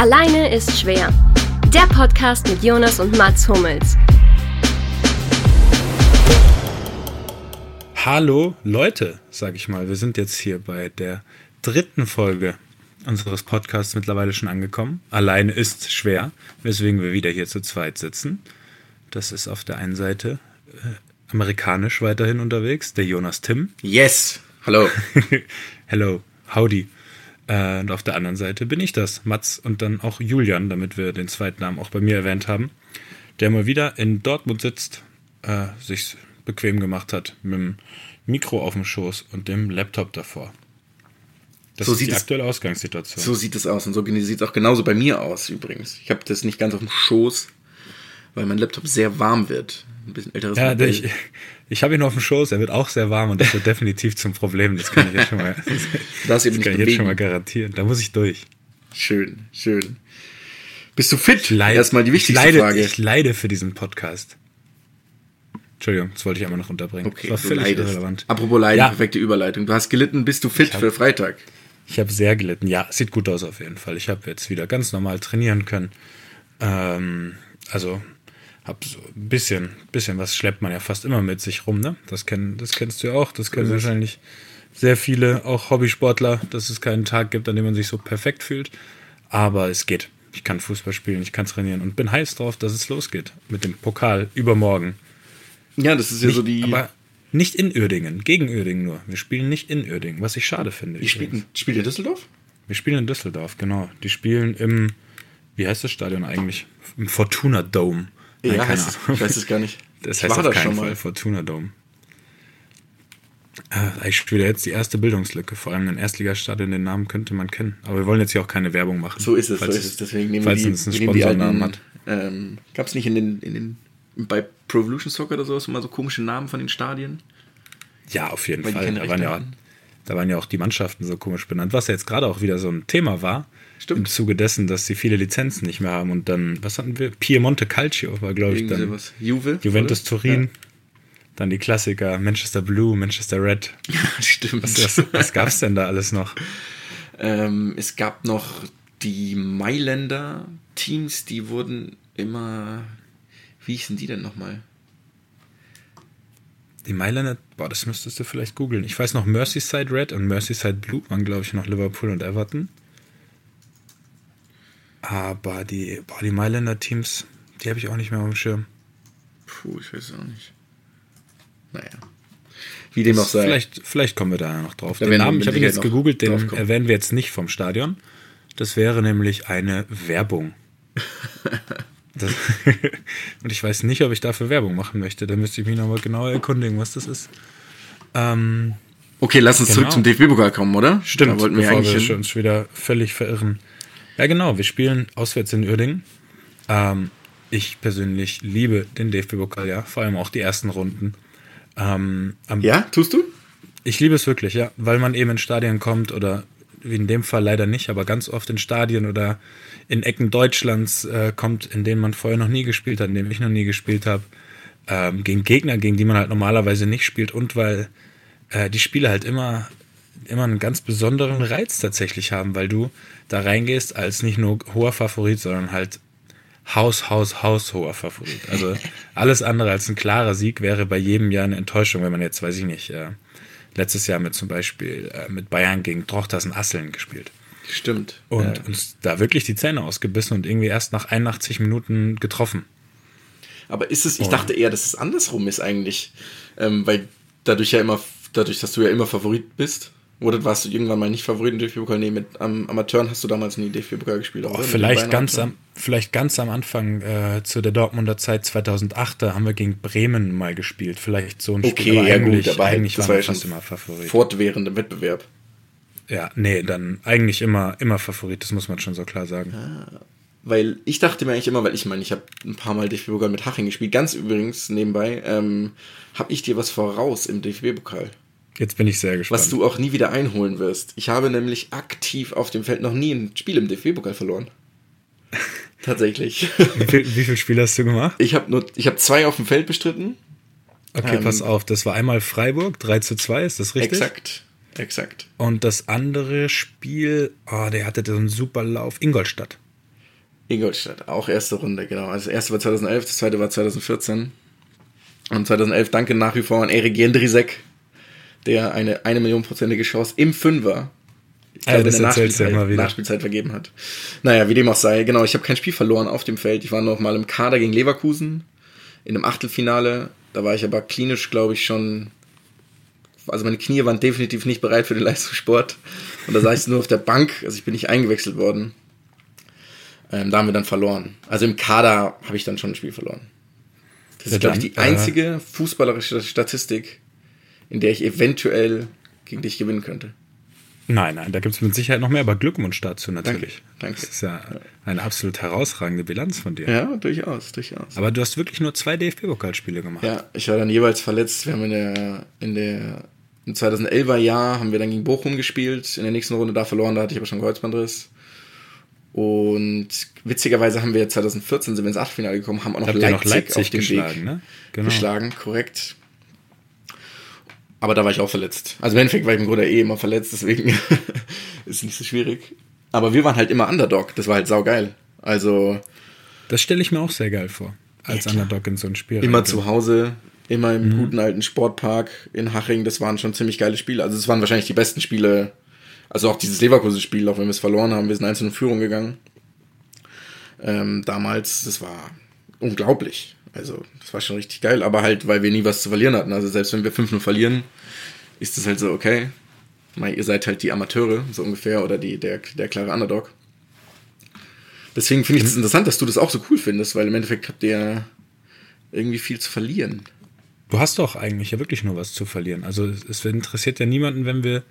Alleine ist schwer. Der Podcast mit Jonas und Mats Hummels. Hallo Leute, sag ich mal. Wir sind jetzt hier bei der dritten Folge unseres Podcasts mittlerweile schon angekommen. Alleine ist schwer, weswegen wir wieder hier zu zweit sitzen. Das ist auf der einen Seite äh, amerikanisch weiterhin unterwegs, der Jonas Tim. Yes, hallo. Hello, howdy. Äh, und auf der anderen Seite bin ich das, Mats und dann auch Julian, damit wir den zweiten Namen auch bei mir erwähnt haben, der mal wieder in Dortmund sitzt, äh, sich bequem gemacht hat mit dem Mikro auf dem Schoß und dem Laptop davor. Das So ist sieht die es- aktuelle Ausgangssituation. So sieht es aus und so sieht es auch genauso bei mir aus übrigens. Ich habe das nicht ganz auf dem Schoß, weil mein Laptop sehr warm wird. Ein bisschen älteres ja, Modell. ich, ich habe ihn auf dem Schoß, er wird auch sehr warm und das wird definitiv zum Problem. Das kann ich jetzt schon mal, das eben kann ich jetzt schon mal garantieren. Da muss ich durch. Schön, schön. Bist du fit? Ich leide, Erstmal die wichtigste ich leide, Frage. Ich leide für diesen Podcast. Entschuldigung, das wollte ich einmal noch unterbringen. okay, das war völlig leidest. irrelevant. Apropos Leiden, Ja. perfekte Überleitung. Du hast gelitten, bist du fit hab- für Freitag? Ich habe sehr gelitten. Ja, sieht gut aus auf jeden Fall. Ich habe jetzt wieder ganz normal trainieren können. Ähm, also habe so ein bisschen, bisschen was schleppt man ja fast immer mit sich rum, ne? Das, kenn, das kennst du ja auch. Das kennen wahrscheinlich sehr viele, auch Hobbysportler, dass es keinen Tag gibt, an dem man sich so perfekt fühlt. Aber es geht. Ich kann Fußball spielen, ich kann trainieren und bin heiß drauf, dass es losgeht mit dem Pokal übermorgen. Ja, das ist ja Nicht, so die. aber nicht in Uerdingen, gegen Uerdingen nur. Wir spielen nicht in Uerdingen, was ich schade finde. die übrigens. spielt, in Düsseldorf? Wir spielen in Düsseldorf, genau. Die spielen im, wie heißt das Stadion eigentlich? Im Fortuna Dome. Nein, ja, heißt es, ich weiß es gar nicht. Das Ich heißt war auf da keinen schon Fall mal. Fortuna Dome. Äh, ich spiele jetzt die erste Bildungslücke. Vor allem ein Erstligastadion, den Namen könnte man kennen. Aber wir wollen jetzt hier auch keine Werbung machen. So ist es, so ist es. Deswegen nehmen falls wir die, es einen Sponsornamen hat. ähm, Gab es nicht in den, in den bei Pro Evolution Soccer oder sowas immer so komische Namen von den Stadien? Ja, auf jeden Weil Fall. Da waren, ja, da waren ja auch die Mannschaften so komisch benannt, was ja jetzt gerade auch wieder so ein Thema war. Stimmt. Im Zuge dessen, dass sie viele Lizenzen nicht mehr haben. Und dann, was hatten wir? Piemonte Calcio war, glaube ich, dann. sowas. Juve? Juventus oder? Turin. Dann die Klassiker Manchester Blue, Manchester Red. Ja, stimmt. Was, was gab es denn da alles noch? ähm, es gab noch die Mailänder Teams, die wurden immer. Wie hießen die denn nochmal? Die Mailänder, boah, das müsstest du vielleicht googeln. Ich weiß noch, Merseyside Red und Merseyside Blue waren, glaube ich, noch Liverpool und Everton. Aber die, boah, die Mailänder Teams, die habe ich auch nicht mehr auf dem Schirm. Puh, ich weiß auch nicht. Naja. Wie dem auch sei. Vielleicht, vielleicht kommen wir da noch drauf. Da den Namen, ich habe ihn jetzt gegoogelt, den erwähnen wir jetzt nicht vom Stadion. Das wäre nämlich eine Werbung. Das, und ich weiß nicht, ob ich dafür Werbung machen möchte. Da müsste ich mich nochmal genauer erkundigen, was das ist. Ähm, Okay, lass uns Genau. zurück zum DFB-Pokal kommen, oder? Stimmt, Da wollten wir bevor eigentlich wir uns wieder völlig verirren. Ja, genau, wir spielen auswärts in Uerdingen. Ähm, ich persönlich liebe den DFB-Pokal, ja, vor allem auch die ersten Runden. Ähm, Ja, tust du? Ich liebe es wirklich, ja, weil man eben in Stadien kommt oder wie in dem Fall leider nicht, aber ganz oft in Stadien oder in Ecken Deutschlands äh, kommt, in denen man vorher noch nie gespielt hat, in denen ich noch nie gespielt habe, ähm, gegen Gegner, gegen die man halt normalerweise nicht spielt und weil äh, die Spiele halt immer, immer einen ganz besonderen Reiz tatsächlich haben, weil du da reingehst als nicht nur hoher Favorit, sondern halt Haus, Haus, Haus hoher Favorit. Also alles andere als ein klarer Sieg wäre bei jedem Jahr eine Enttäuschung, wenn man jetzt, weiß ich nicht, äh, letztes Jahr mit zum Beispiel äh, mit Bayern gegen Trochtersen Asseln gespielt. Stimmt. Und Ja. uns da wirklich die Zähne ausgebissen und irgendwie erst nach 81 Minuten getroffen. Aber ist es, ich dachte eher, dass es andersrum ist eigentlich. Ähm, weil dadurch ja immer, dadurch, dass du ja immer Favorit bist, oder warst du irgendwann mal nicht Favorit im DFB-Pokal? Nee, mit am Amateuren hast du damals nie DFB-Pokal gespielt. Oh, vielleicht, ganz Amateuren? am, vielleicht ganz am Anfang äh, zu der Dortmunder Zeit 2008, da haben wir gegen Bremen mal gespielt. Vielleicht so ein Okay, Spiel, aber ja eigentlich, gut, aber eigentlich das waren war fast immer Favorit. Fortwährend im Wettbewerb. Ja, nee, dann eigentlich immer, immer Favorit, das muss man schon so klar sagen. Weil ich dachte mir eigentlich immer, weil ich meine, ich habe ein paar Mal DFB-Pokal mit Haching gespielt. Ganz übrigens nebenbei, ähm, habe ich dir was voraus im DFB-Pokal. Jetzt bin ich sehr gespannt. Was du auch nie wieder einholen wirst. Ich habe nämlich aktiv auf dem Feld noch nie ein Spiel im DFB-Pokal verloren. Tatsächlich. wie, viel, viele Spiele hast du gemacht? Ich habe nur, ich habe zwei auf dem Feld bestritten. Okay, Ähm, pass auf, das war einmal Freiburg, 3 zu 2, ist das richtig? Exakt. Exakt. Und das andere Spiel, oh, der hatte so einen super Lauf, Ingolstadt. Ingolstadt, auch erste Runde, genau. Also das erste war 2011, das zweite war 2014. Und 2011 danke nach wie vor an Erik Jendrisek, der eine eine Million prozentige Chance im Fünfer ich glaube, das in der erzählst du Nachspielzeit, immer wieder. Nachspielzeit vergeben hat. Naja, wie dem auch sei. Genau, ich habe kein Spiel verloren auf dem Feld. Ich war noch mal im Kader gegen Leverkusen in einem Achtelfinale. Da war ich aber klinisch, glaube ich, schon. Also meine Knie waren definitiv nicht bereit für den Leistungssport. Und da saß ich nur auf der Bank. Also ich bin nicht eingewechselt worden. Ähm, da haben wir dann verloren. Also im Kader habe ich dann schon ein Spiel verloren. Das ist, Ja, glaube ich, die einzige fußballerische Statistik, in der ich eventuell gegen dich gewinnen könnte. Nein, nein, da gibt es mit Sicherheit noch mehr, aber Glückwunsch dazu natürlich. danke. Das ist ja eine absolut herausragende Bilanz von dir. Ja, durchaus, durchaus. Aber du hast wirklich nur zwei DFB-Pokalspiele gemacht. Ja, ich war dann jeweils verletzt. Wir haben in der, in der im 2011er Jahr haben wir dann gegen Bochum gespielt. In der nächsten Runde da verloren, da hatte ich aber schon Kreuzbandriss. Und witzigerweise haben wir 2014 sind wir ins Achtelfinale gekommen, haben auch noch Habt Leipzig, noch Leipzig auf dem geschlagen, Weg ne? Genau. geschlagen, korrekt. Aber da war ich auch verletzt. Also im Endeffekt war ich im Grunde eh immer verletzt, deswegen ist nicht so schwierig. Aber wir waren halt immer Underdog, das war halt saugeil. Also Das stelle ich mir auch sehr geil vor, als Ja. Underdog in so ein Spiel. immer zu Hause, immer im Mhm. guten alten Sportpark in Haching. Das waren schon ziemlich geile Spiele. Also es waren wahrscheinlich die besten Spiele. Also auch dieses Leverkusen-Spiel, auch wenn wir es verloren haben, wir sind einzeln in Führung gegangen. Ähm, damals, das war unglaublich. Also das war schon richtig geil, aber halt, weil wir nie was zu verlieren hatten. Also selbst wenn wir 5-0 verlieren, ist es halt so, okay, mal, ihr seid halt die Amateure, so ungefähr, oder die, der, der klare Underdog. Deswegen finde ich es interessant, dass du das auch so cool findest, weil im Endeffekt habt ihr irgendwie viel zu verlieren. Du hast doch eigentlich ja wirklich nur was zu verlieren. Also es, es interessiert ja niemanden, wenn wir,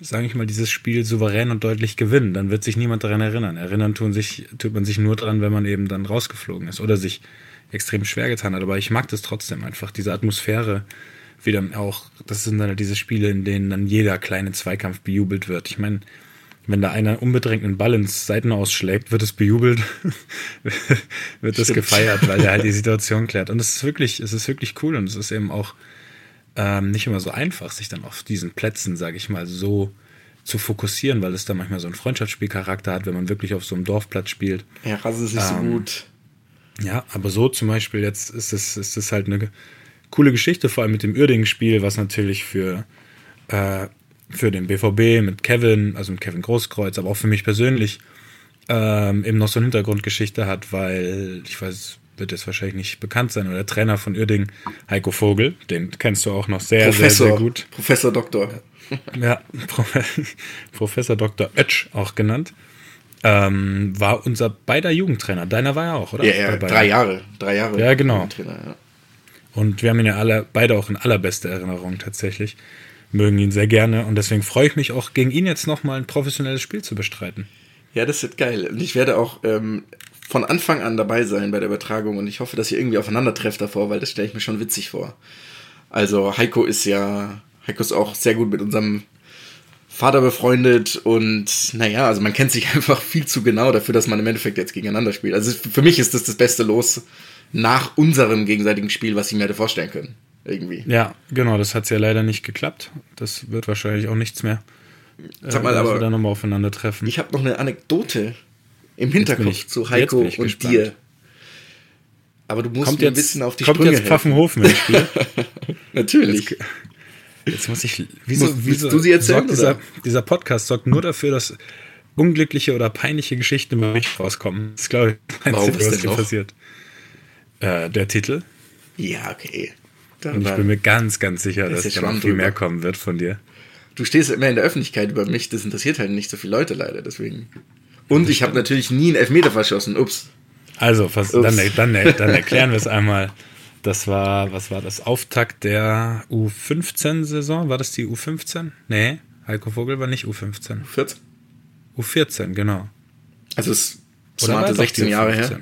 sage ich mal, dieses Spiel souverän und deutlich gewinnen. Dann wird sich niemand daran erinnern. Erinnern tun sich, tut man sich nur dran, wenn man eben dann rausgeflogen ist oder sich extrem schwer getan hat. Aber ich mag das trotzdem einfach, diese Atmosphäre, wie dann auch, das sind dann halt diese Spiele, in denen dann jeder kleine Zweikampf bejubelt wird. Ich meine, wenn da einer unbedrängt einen Ball ins Seiten ausschlägt, wird es bejubelt, wird es Stimmt. gefeiert, weil er halt die Situation klärt. Und es ist wirklich, es ist wirklich cool und es ist eben auch ähm, nicht immer so einfach, sich dann auf diesen Plätzen, sage ich mal, so zu fokussieren, weil es dann manchmal so einen Freundschaftsspielcharakter hat, wenn man wirklich auf so einem Dorfplatz spielt. Ja, Rasse ist nicht so Ähm, gut. Ja, aber so zum Beispiel jetzt ist es, ist es halt eine coole Geschichte, vor allem mit dem Uerdingen-Spiel, was natürlich für, äh, für den BVB mit Kevin, also mit Kevin Großkreuz, aber auch für mich persönlich ähm, eben noch so eine Hintergrundgeschichte hat, weil ich weiß, wird jetzt wahrscheinlich nicht bekannt sein, oder der Trainer von Uerdingen, Heiko Vogel, den kennst du auch noch sehr, Professor, sehr, sehr gut. Professor Doktor. Ja, Pro Professor Dr. Oetsch auch genannt, ähm, war unser beider Jugendtrainer. Deiner war ja auch, oder? Ja, ja, drei Jahre. Drei Jahre. Ja, genau. Ja. Und wir haben ihn ja alle, beide auch in allerbeste Erinnerung tatsächlich. Mögen ihn sehr gerne. Und deswegen freue ich mich auch, gegen ihn jetzt nochmal ein professionelles Spiel zu bestreiten. ja, das wird geil. Und ich werde auch ähm, von Anfang an dabei sein bei der Übertragung und ich hoffe, dass ihr irgendwie aufeinander trefft davor, weil das stelle ich mir schon witzig vor. Also Heiko ist ja, Heiko ist auch sehr gut mit unserem Vater befreundet und naja, also man kennt sich einfach viel zu genau dafür, dass man im Endeffekt jetzt gegeneinander spielt. Also für mich ist das das beste Los nach unserem gegenseitigen Spiel, was ich mir hätte vorstellen können. Irgendwie. Ja, genau, das hat ja leider nicht geklappt. Das wird wahrscheinlich auch nichts mehr. Sag mal, dass aber- wir nochmal aufeinandertreffen. Ich habe noch eine Anekdote im Hinterkopf zu jetzt Heiko und gespannt. dir. Aber du musst kommt mir jetzt, ein bisschen auf die kommt Sprünge jetzt helfen. Pfaffenhofen ins Spiel. Natürlich. Jetzt muss ich. Wieso, willst wieso du sie erzählen, sorgt dieser, dieser Podcast sorgt nur dafür, dass unglückliche oder peinliche Geschichten über mich rauskommen. Das ist, glaube ich, das Einzige, was hier passiert. Äh, der Titel. Ja, okay. Und ich Dann- bin mir ganz, ganz sicher, dass da noch viel drüber. mehr kommen wird von dir. du stehst immer in der Öffentlichkeit über mich, das interessiert halt nicht so viele Leute leider, deswegen. Und ich habe natürlich nie einen Elfmeter verschossen. Ups. Also, was, Ups. dann, dann, dann erklären wir es einmal. Das war, was war das? Auftakt der U15-Saison? War das die U15? Nee, Heiko Vogel war nicht U15. 14. U14, genau. Also es smarte doch die 16 Jahre her.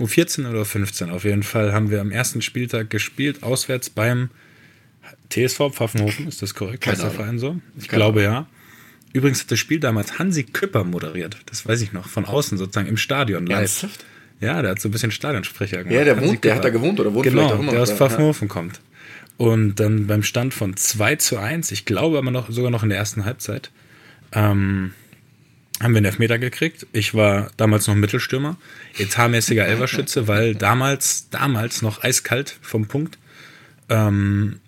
U15 U14 oder 15 auf jeden Fall haben wir am ersten Spieltag gespielt, auswärts beim TSV Pfaffenhofen, ist das korrekt? Keine Heißt der Ahnung. Verein so? Ich Keine glaube ja. Übrigens hat das Spiel damals Hansi Küpper moderiert, das weiß ich noch, von außen sozusagen im Stadion live. Ernsthaft? Ja, der hat so ein bisschen Stadionsprecher gemacht. Ja, der wohnt, der hat da gewohnt oder wohnt Genau, vielleicht auch immer der aus Pfaffenhofen kommt. Und dann beim Stand von 2 zu 1, ich glaube aber noch, sogar noch in der ersten Halbzeit, ähm, haben wir einen Elfmeter gekriegt. Ich war damals noch Mittelstürmer, etatmäßiger Elverschütze, weil damals, damals noch eiskalt vom Punkt. Ähm,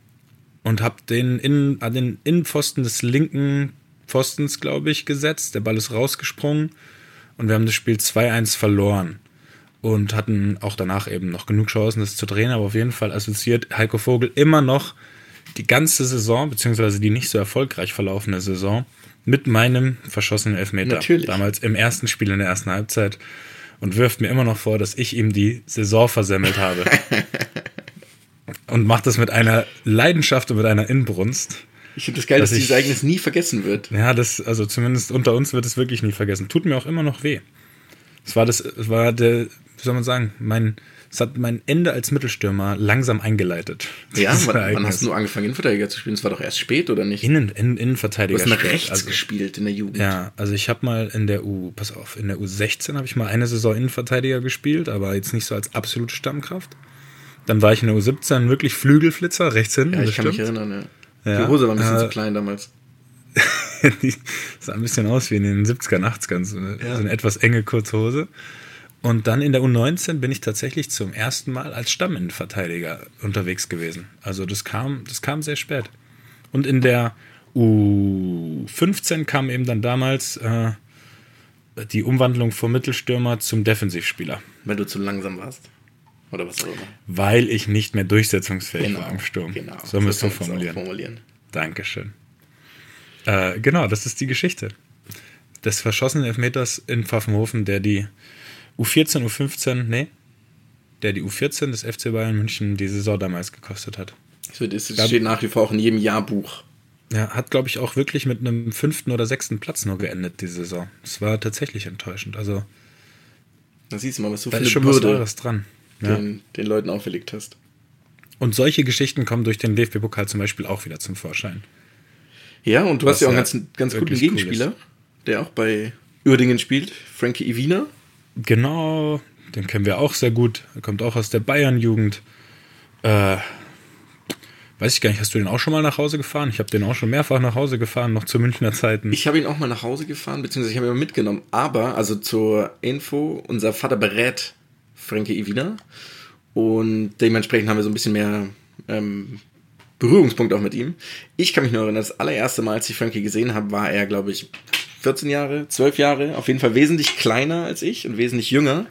und habe den, in, an den Innenpfosten des linken Pfostens, glaube ich, gesetzt. Der Ball ist rausgesprungen und wir haben das Spiel 2-1 verloren. Und hatten auch danach eben noch genug Chancen, das zu drehen, aber auf jeden Fall assoziiert Heiko Vogel immer noch die ganze Saison, beziehungsweise die nicht so erfolgreich verlaufene Saison, mit meinem verschossenen Elfmeter. Natürlich. Damals im ersten Spiel in der ersten Halbzeit. Und wirft mir immer noch vor, dass ich ihm die Saison versemmelt habe. und macht das mit einer Leidenschaft und mit einer Inbrunst. Ich finde das geil, dass, Dass dieses Ereignis nie vergessen wird. Ja, das, also zumindest unter uns wird es wirklich nie vergessen. Tut mir auch immer noch weh. Es war das, es war der, wie soll man sagen, mein, es hat mein Ende als Mittelstürmer langsam eingeleitet. Ja, wann, hast du angefangen, Innenverteidiger zu spielen? Das war doch erst spät, oder nicht? Innen, in, du Innenverteidiger. hast nach spielt. rechts also, gespielt in der Jugend. Ja, also ich habe mal in der U, pass auf, in der U16 habe ich mal eine Saison Innenverteidiger gespielt, aber jetzt nicht so als absolute Stammkraft. Dann war ich in der U17 wirklich Flügelflitzer, rechts hinten. Ja, ich kann mich erinnern, ja. Ja, Die Hose war ein bisschen äh, zu klein damals. Die sah ein bisschen aus wie in den 70er, 80ern, so eine, Ja. so eine etwas enge kurze Hose. Und dann in der U19 bin ich tatsächlich zum ersten Mal als Stamminnenverteidiger unterwegs gewesen. Also das kam, das kam sehr spät. Und in der U15 kam eben dann damals äh, die Umwandlung vom Mittelstürmer zum Defensivspieler, Weil du zu langsam warst. Oder was auch immer. weil ich nicht mehr durchsetzungsfähig war im Sturm. Genau. So du auch formulieren. formulieren. Dankeschön. Äh, genau, das ist die Geschichte des verschossenen Elfmeters in Pfaffenhofen, der die U14, U15, nee, der die U14 des FC Bayern München die Saison damals gekostet hat. Ja. steht nach wie vor auch in jedem Jahrbuch. Ja, hat, glaube ich, auch wirklich mit einem fünften oder sechsten Platz nur geendet, die Saison. Das war tatsächlich enttäuschend. Also, Da siehst du mal, was ist schon was Bürde Wahres dran. Ja. den, den Leuten auferlegt hast. Und solche Geschichten kommen durch den DFB-Pokal zum Beispiel auch wieder zum Vorschein. Ja, und du Was hast ja auch einen ganz, ganz guten wirklich cool Gegenspieler, der auch bei Uerdingen spielt, Frankie Iwina. Genau, den kennen wir auch sehr gut. Er kommt auch aus der Bayern-Jugend. Äh, weiß ich gar nicht, hast du den auch schon mal nach Hause gefahren? Ich habe den auch schon mehrfach nach Hause gefahren, noch zu Münchner Zeiten. Ich habe ihn auch mal nach Hause gefahren, beziehungsweise ich habe ihn mal mitgenommen. Aber, also zur Info, unser Vater berät Frankie Iwina. Und dementsprechend haben wir so ein bisschen mehr ähm, Berührungspunkt auch mit ihm. Ich kann mich nur erinnern, das allererste Mal, als ich Frankie gesehen habe, war er, glaube ich, 14 Jahre, 12 Jahre, auf jeden Fall wesentlich kleiner als ich und wesentlich jünger.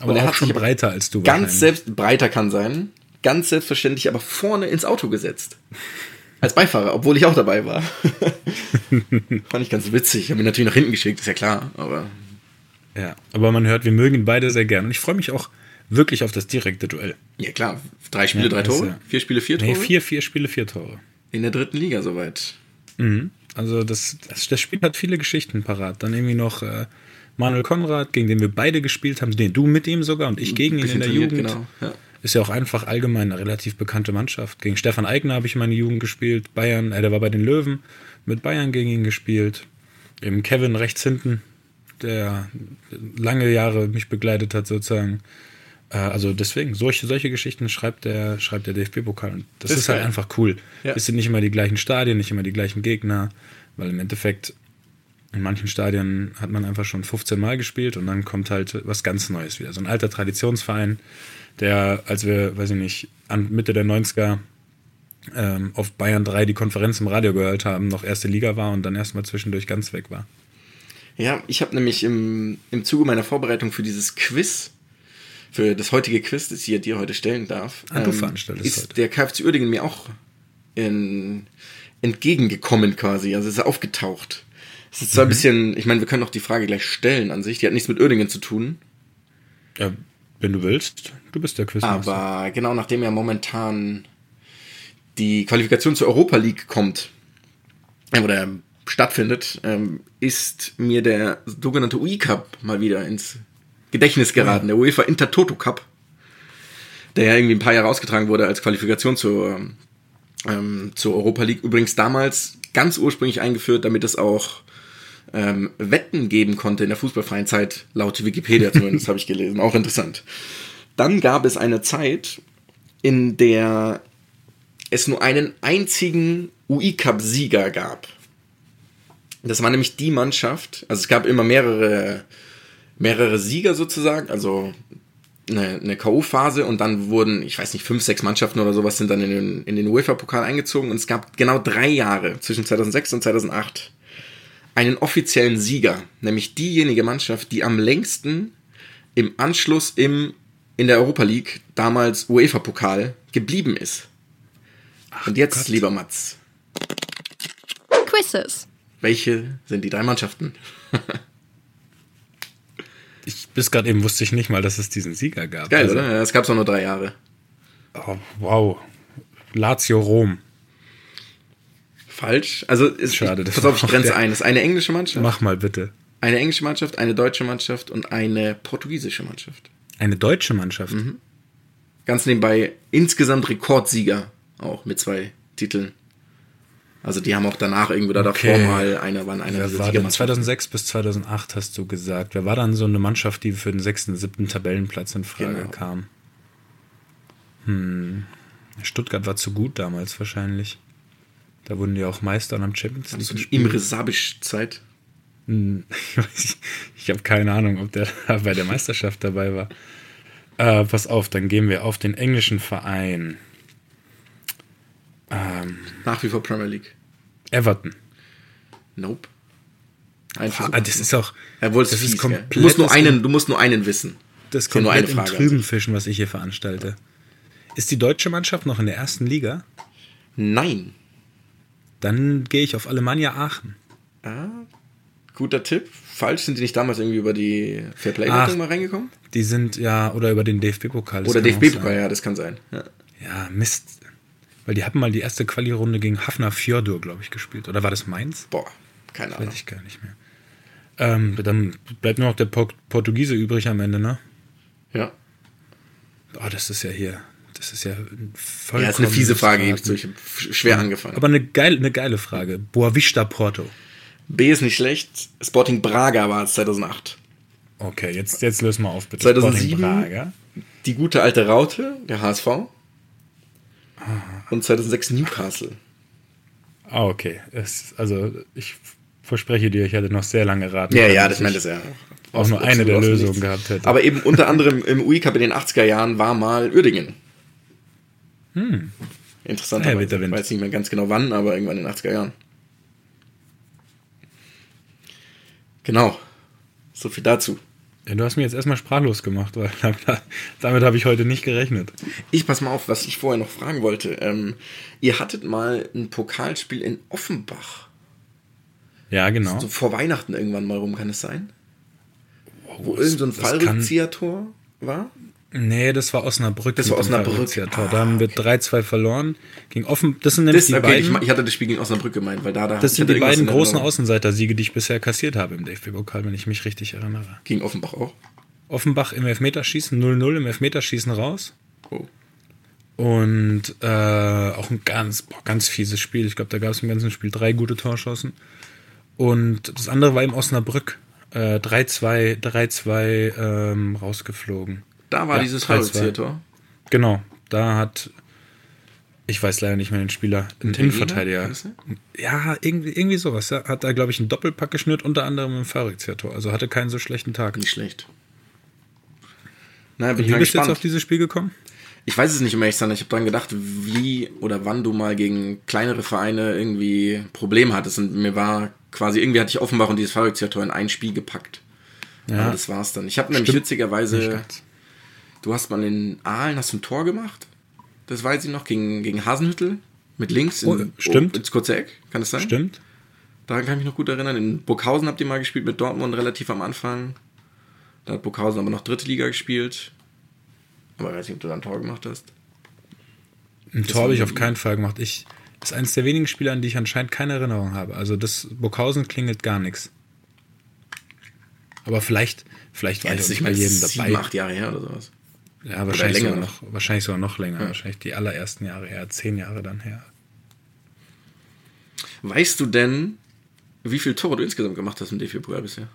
aber und er auch hat schon breiter als du ganz selbst breiter kann sein, ganz selbstverständlich aber vorne ins Auto gesetzt. Als Beifahrer, obwohl ich auch dabei war. Fand ich ganz witzig. Ich habe ihn natürlich nach hinten geschickt, ist ja klar, aber Ja, aber man hört, wir mögen ihn beide sehr gern. Und ich freue mich auch wirklich auf das direkte Duell. ja klar, drei Spiele, Ja, drei Tore, ja- vier Spiele, vier Tore. Nee, vier, vier Spiele, vier Tore. In der dritten Liga soweit. Mhm. Also das, das, das Spiel hat viele Geschichten parat. Dann irgendwie noch äh, Manuel Konrad, gegen den wir beide gespielt haben. Nee, du mit ihm sogar und ich gegen ihn in der Jugend. Genau. Ja. Ist ja auch einfach allgemein eine relativ bekannte Mannschaft. Gegen Stefan Eigner habe ich in meiner Jugend gespielt. Bayern, äh, der war bei den Löwen, mit Bayern gegen ihn gespielt. Eben Kevin rechts hinten, der lange Jahre mich begleitet hat sozusagen. Äh, also deswegen, solche, solche Geschichten schreibt der, schreibt der DFB-Pokal. Und Das, Das ist ist halt einfach cool. Ja. Es sind nicht immer die gleichen Stadien, nicht immer die gleichen Gegner, weil im Endeffekt in manchen Stadien hat man einfach schon 15 Mal gespielt und dann kommt halt was ganz Neues wieder. So ein alter Traditionsverein, der, als wir, weiß ich nicht, an Mitte der 90er ähm, auf Bayern 3 die Konferenz im Radio gehört haben, noch erste Liga war und dann erstmal zwischendurch ganz weg war. Ja, ich habe nämlich im, im Zuge meiner Vorbereitung für dieses Quiz, für das heutige Quiz, das ich dir heute stellen darf, Ah, du veranstaltest ist heute. der KFC Uerdingen mir auch in, entgegengekommen quasi, also ist er aufgetaucht. Es ist Mhm. zwar ein bisschen, ich meine, wir können auch die Frage gleich stellen an sich, die hat nichts mit Uerdingen zu tun, Ja, wenn du willst, du bist der Quizmaster. aber genau nachdem ja momentan die Qualifikation zur Europa League kommt, äh, oder stattfindet, ähm, ist mir der sogenannte UI Cup mal wieder ins Gedächtnis geraten, der UEFA Intertoto Cup, der ja irgendwie ein paar Jahre ausgetragen wurde als Qualifikation zur, ähm, zur Europa League. Übrigens damals ganz ursprünglich eingeführt, damit es auch ähm, Wetten geben konnte in der fußballfreien Zeit, laut Wikipedia zumindest, habe ich gelesen. Auch interessant. Dann gab es eine Zeit, in der es nur einen einzigen UI-Cup-Sieger gab. Das war nämlich die Mannschaft, also es gab immer mehrere, mehrere Sieger sozusagen, also eine, eine K.O.-Phase und dann wurden, ich weiß nicht, fünf, sechs Mannschaften oder sowas sind dann in den, in den UEFA-Pokal eingezogen und es gab genau drei Jahre zwischen 2006 und 2008 einen offiziellen Sieger, nämlich diejenige Mannschaft, die am längsten im Anschluss im, in der Europa League, damals UEFA-Pokal, geblieben ist. Ach und jetzt, Gott. lieber Mats, Quizzes. welche sind die drei Mannschaften? Ich, bis gerade eben wusste ich nicht mal, dass es diesen Sieger gab. Geil, Also, oder? Ja, Es gab auch nur drei Jahre. Oh, wow. Lazio Rom. Falsch. Also, ist, Schade, ich, das pass auf, ich grenze ein. Es ist eine englische Mannschaft, Mach mal bitte. eine englische Mannschaft, eine deutsche Mannschaft und eine portugiesische Mannschaft. Eine deutsche Mannschaft. Mhm. Ganz nebenbei insgesamt Rekordsieger auch mit zwei Titeln. Also die haben auch danach irgendwie da davor Okay. mal einer waren einer Wer war denn Siegermannschaften. 2006 bis 2008 hast du gesagt? Wer war dann so eine Mannschaft, die für den sechsten, siebten Tabellenplatz in Frage Genau. kam? Hm. Stuttgart war zu gut damals wahrscheinlich. Da wurden die auch Meister und am Champions League gespielt. Imre Sabic-Zeit. Hm, Ich, weiß ich habe keine Ahnung, ob der bei der Meisterschaft dabei war. Äh, pass auf, dann gehen wir auf den englischen Verein. Ähm, Nach wie vor Premier League. Everton. Nope. Ein Versuch. Ah, das ist auch. fies, ist gell? komplett. Du musst nur einen, du musst nur einen wissen. Das ja nur eine im Frage. Trüben fischen, was ich hier veranstalte. Ist die deutsche Mannschaft noch in der ersten Liga? Nein. Dann gehe ich auf Alemannia Aachen. Ah, guter Tipp. Falsch, sind die nicht damals irgendwie über die. Fairplay-Wertung mal reingekommen? Die sind ja, oder über den DFB-Pokal. Oder DFB-Pokal, ja, das kann sein. Ja. Ja, Mist. Weil die hatten mal die erste Quali-Runde gegen Hafner Fjordur, glaube ich, gespielt. Oder war das Mainz? Boah, keine Ahnung. Weiß ich gar nicht mehr. Ähm, dann bleibt nur noch der Por Portugiese übrig am Ende, ne? Ja. Oh, das ist ja hier. Das ist ja voll. Ja, ist eine fiese Frage, ich zu. Ich hab sch- schwer angefangen. Aber eine geile, eine geile Frage. Boavista Porto. B ist nicht schlecht. Sporting Braga war es 2008. Okay, jetzt, jetzt lösen wir auf, bitte. 2007. Sporting Braga. Die gute alte Raute, der HSV. Und 2006 Newcastle. Ah, okay. Es, also, ich verspreche dir, ich hätte noch sehr lange raten. Ja, ja, das meinte ich es ja. Auch nur eine der Lösungen gehabt hätte. Aber eben unter anderem im UI-Cup in den 80er Jahren war mal Uerdingen. Hm. Interessant. Ja, Ich weiß nicht mehr ganz genau wann, aber irgendwann in den 80er Jahren. Genau. So viel dazu. Ja, du hast mich jetzt erstmal sprachlos gemacht, weil damit, damit habe ich heute nicht gerechnet. Ich pass mal auf, was ich vorher noch fragen wollte. Ähm, ihr hattet mal ein Pokalspiel in Offenbach. Ja, genau. So vor Weihnachten irgendwann mal rum, kann es sein? Wo irgend so Fallrückzieher-Tor war? Nee, das war Osnabrück. Das war Osnabrück. Ah, da haben wir 3-2 verloren. Gegen offen. Das sind nämlich Das, die okay, ich, beiden. ich hatte das Spiel gegen Osnabrück gemeint, weil da, da das ich sind die beiden großen. Außenseiter-Siege, die ich bisher kassiert habe im DFB-Pokal, wenn ich mich richtig erinnere. Gegen Offenbach auch. Offenbach im Elfmeterschießen 0-0 im Elfmeterschießen raus. Oh. Und äh, auch ein ganz, boah, ganz fieses Spiel. Ich glaube, da gab es im ganzen Spiel drei gute Torschossen. Und das andere war im Osnabrück. Äh, 3-2, 3-2 ähm, rausgeflogen. Da war Ja, dieses 3-2. Fallrückzieher-Tor. Genau, da hat, ich weiß leider nicht mehr den Spieler, ein? Innenverteidiger. Ja, irgendwie, irgendwie sowas. Ja. Hat da, glaube ich, einen Doppelpack geschnürt, unter anderem im Fallrückzieher-Tor. Also hatte keinen so schlechten Tag. Nicht schlecht. Naja, bin ich Wie bist du jetzt auf dieses Spiel gekommen? Ich weiß es nicht, um ehrlich zu sein. Ich habe dran gedacht, wie oder wann du mal gegen kleinere Vereine irgendwie Probleme hattest. Und mir war quasi, irgendwie hatte ich Offenbach und dieses Fallrückzieher-Tor in ein Spiel gepackt. Ja. Aber das war's dann. Ich habe nämlich witzigerweise, Nicht ganz. Du hast mal in Aalen hast du ein Tor gemacht. Das weiß ich noch, gegen, gegen Hasenhüttel. Mit links in, Oh, stimmt. ins kurze Eck. Kann das sein? Stimmt. Daran kann ich mich noch gut erinnern. In Burghausen habt ihr mal gespielt mit Dortmund relativ am Anfang. Da hat Burghausen aber noch dritte Liga gespielt. Aber ich weiß nicht, ob du da ein Tor gemacht hast. Ein Tor habe ich auf keinen Fall gemacht. Ich ist eines der wenigen Spiele, an die ich anscheinend keine Erinnerung habe. Also das Burghausen klingelt gar nichts. Aber vielleicht, vielleicht war Ja, ich das auch nicht bei jedem sieben, dabei. acht Jahre her oder sowas. Ja, wahrscheinlich sogar noch. noch. Wahrscheinlich sogar noch länger. Wahrscheinlich die allerersten Jahre her, zehn Jahre dann her. Weißt du denn, wie viel Tore du insgesamt gemacht hast im DFB-Pokal bisher?